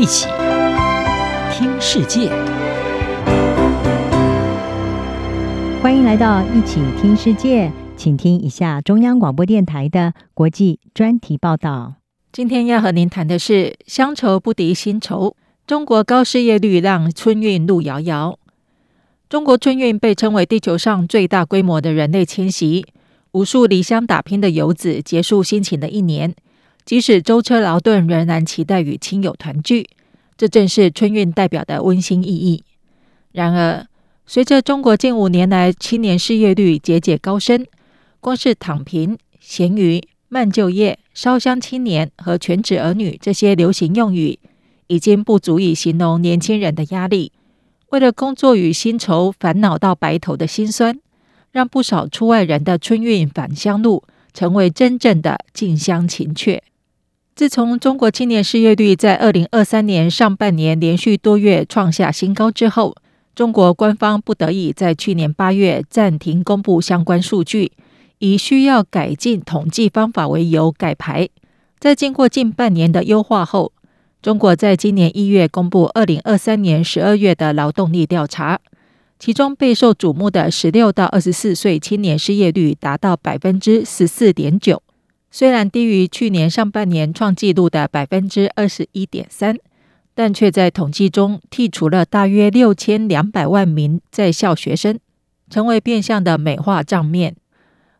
一起听世界，欢迎来到一起听世界，请听一下中央广播电台的国际专题报道。今天要和您谈的是乡愁不敌新愁，中国高失业率让春运路遥遥。中国春运被称为地球上最大规模的人类迁徙，无数离乡打拼的游子结束辛勤的一年。即使舟车劳顿，仍然期待与亲友团聚，这正是春运代表的温馨意义。然而，随着中国近五年来青年失业率节节高升，光是“躺平”、“咸鱼”、“慢就业”、“烧香青年”和“全职儿女”这些流行用语，已经不足以形容年轻人的压力。为了工作与薪酬，烦恼到白头的辛酸，让不少出外人的春运返乡路成为真正的近乡情怯。自从中国青年失业率在二零二三年上半年连续多月创下新高之后，中国官方不得已在去年八月暂停公布相关数据，以需要改进统计方法为由改牌。在经过近半年的优化后，中国在今年一月公布二零二三年十二月的劳动力调查，其中备受瞩目的十六到二十四岁青年失业率达到百分之十四点九。虽然低于去年上半年创纪录的百分之二十一点三，但却在统计中剔除了大约六千两百万名在校学生，成为变相的美化账面。《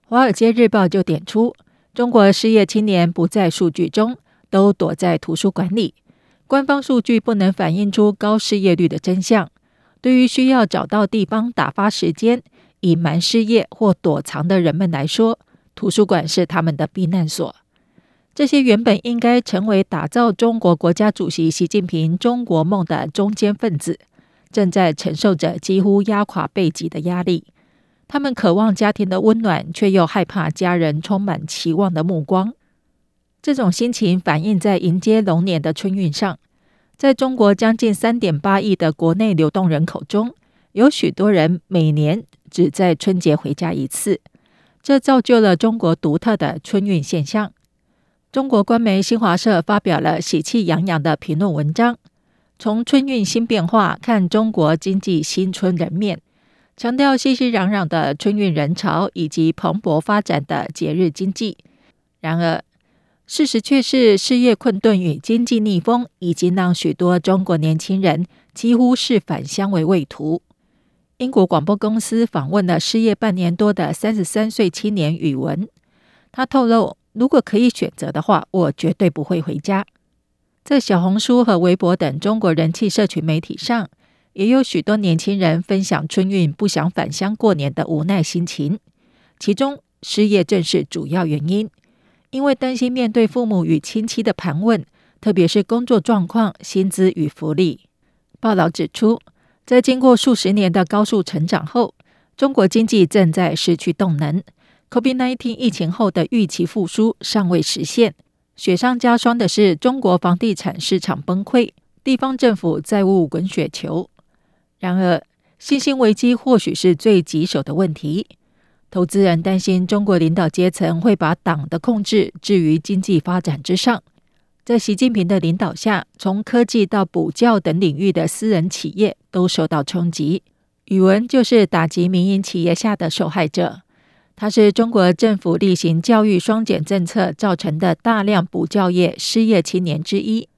华尔街日报》就点出，中国失业青年不在数据中，都躲在图书馆里。官方数据不能反映出高失业率的真相。对于需要找到地方打发时间、隐瞒失业或躲藏的人们来说，图书馆是他们的避难所。这些原本应该成为打造中国国家主席习近平中国梦的中坚分子，正在承受着几乎压垮背脊的压力。他们渴望家庭的温暖，却又害怕家人充满期望的目光。这种心情反映在迎接龙年的春运上。在中国将近三点八亿的国内流动人口中，有许多人每年只在春节回家一次。这造就了中国独特的春运现象。中国官媒新华社发表了喜气洋洋的评论文章，从春运新变化看中国经济新春人面，强调熙熙攘攘的春运人潮以及蓬勃发展的节日经济。然而，事实却是失业困顿与经济逆风已经让许多中国年轻人几乎是返乡为畏途。英国广播公司访问了失业半年多的三十三岁青年宇文，他透露，如果可以选择的话，我绝对不会回家。在小红书和微博等中国人气社群媒体上，也有许多年轻人分享春运不想返乡过年的无奈心情，其中失业正是主要原因，因为担心面对父母与亲戚的盘问，特别是工作状况、薪资与福利。报道指出，在经过数十年的高速成长后，中国经济正在失去动能。COVID-19 疫情后的预期复苏尚未实现，雪上加霜的是中国房地产市场崩溃，地方政府债务滚雪球。然而，信心危机或许是最棘手的问题。投资人担心中国领导阶层会把党的控制置于经济发展之上。在习近平的领导下，从科技到补教等领域的私人企业都受到冲击。宇文就是打击民营企业下的受害者。他是中国政府例行教育双减政策造成的大量补教业失业青年之一，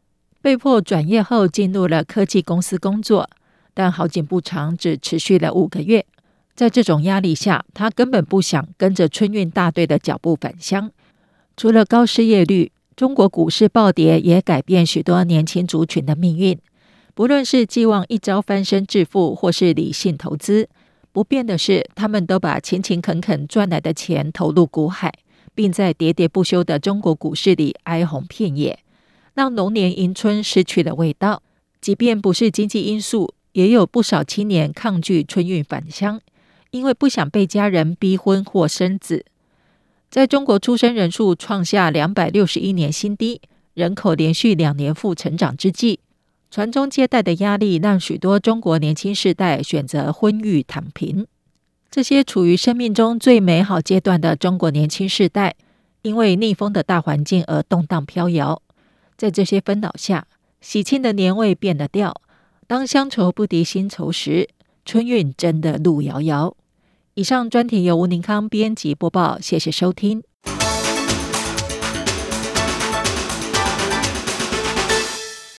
被迫转业后进入了科技公司工作，但好景不长，只持续了五个月。在这种压力下，他根本不想跟着春运大队的脚步返乡。除了高失业率，中国股市暴跌也改变许多年轻族群的命运。不论是寄望一朝翻身致富，或是理性投资，不变的是，他们都把勤勤恳恳赚来的钱投入股海，并在喋喋不休的中国股市里哀鸿遍野，让龙年迎春失去了味道。即便不是经济因素，也有不少青年抗拒春运返乡，因为不想被家人逼婚或生子。在中国出生人数创下两百六十一年新低，人口连续两年负成长之际，传宗接代的压力让许多中国年轻世代选择婚育躺平。这些处于生命中最美好阶段的中国年轻世代，因为逆风的大环境而动荡飘摇。在这些纷扰下，喜庆的年味变得调。当乡愁不敌新愁时，春运真的路遥遥。以上专题由吴宁康编辑播报，谢谢收听。